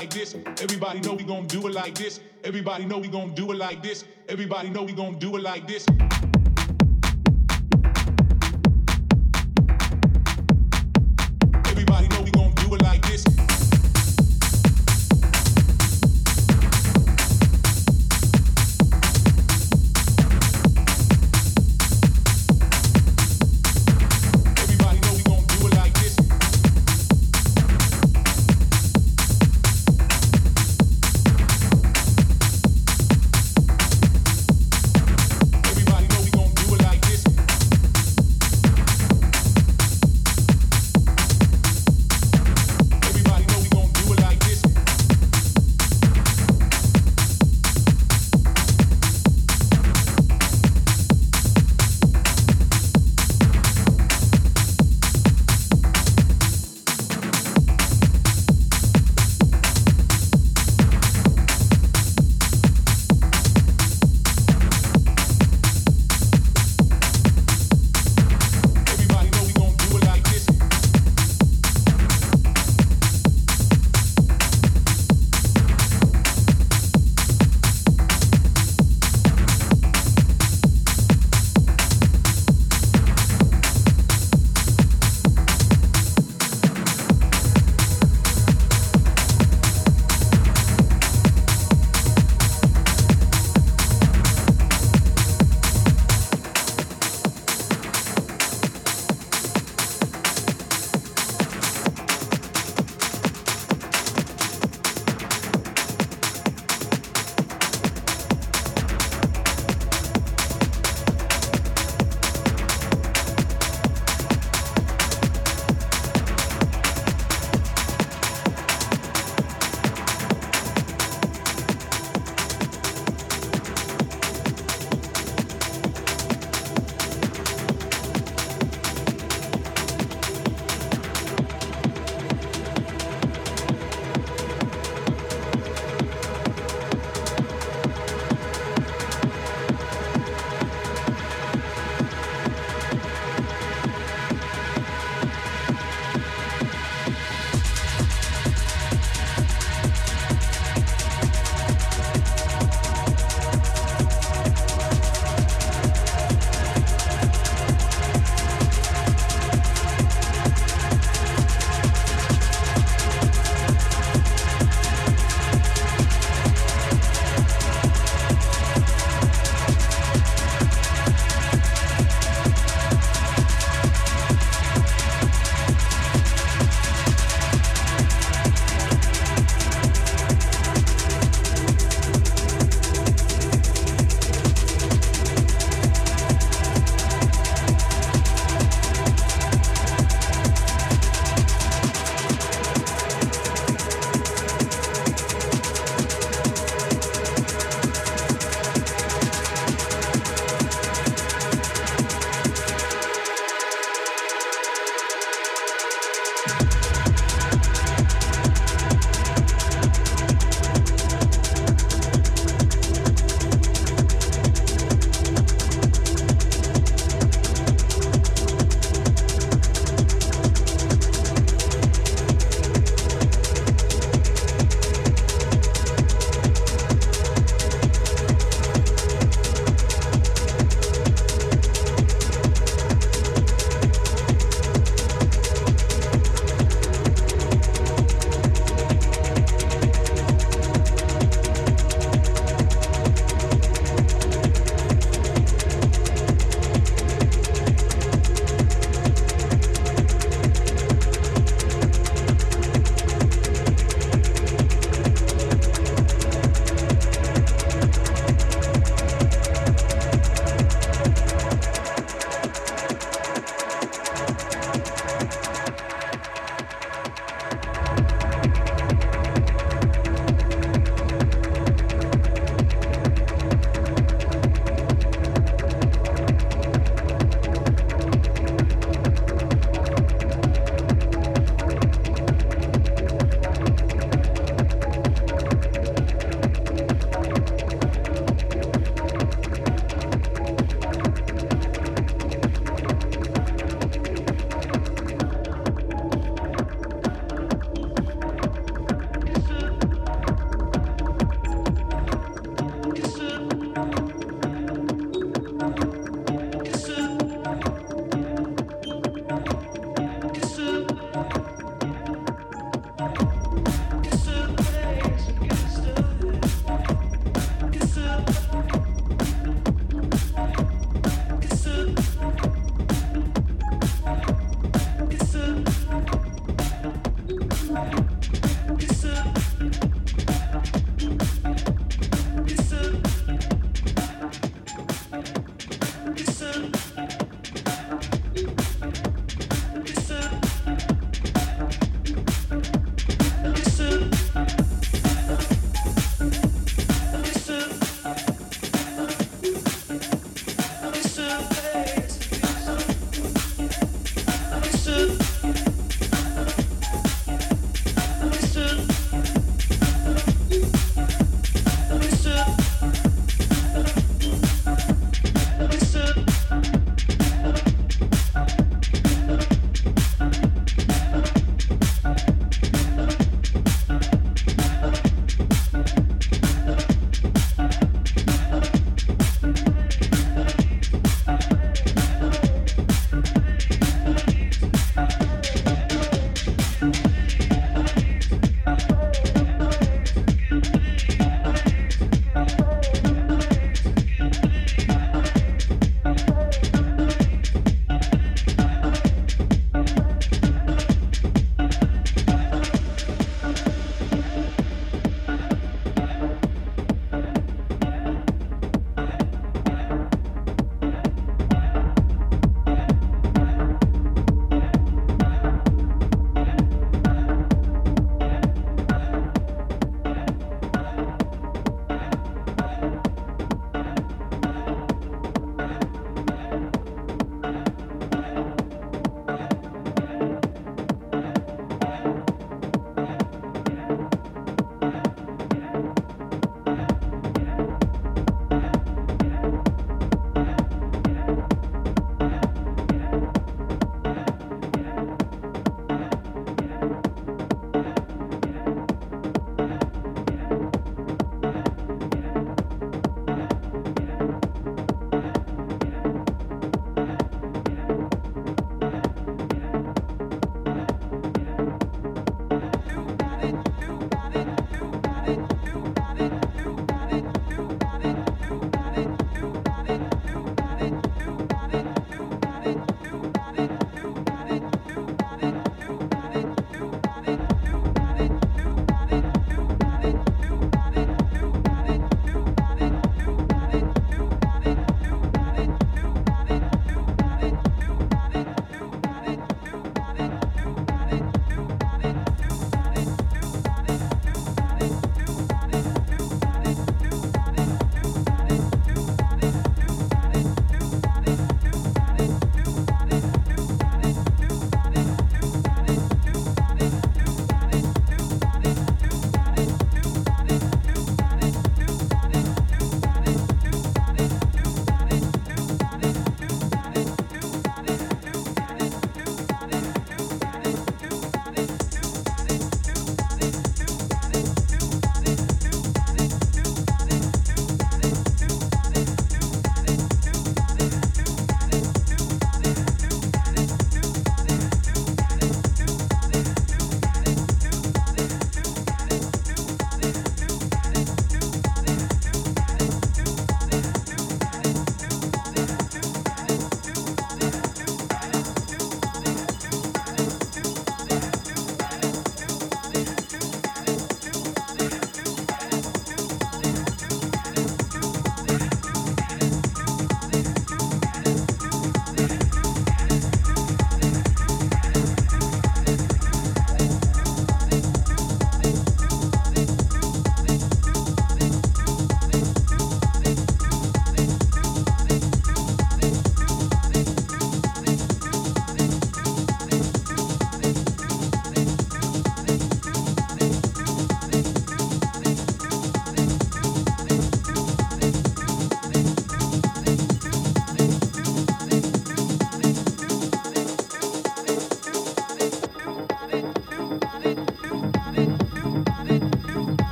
like this. Everybody know we gon' do it like this. Everybody know we gon' do it like this. Everybody know we gon' do it like this.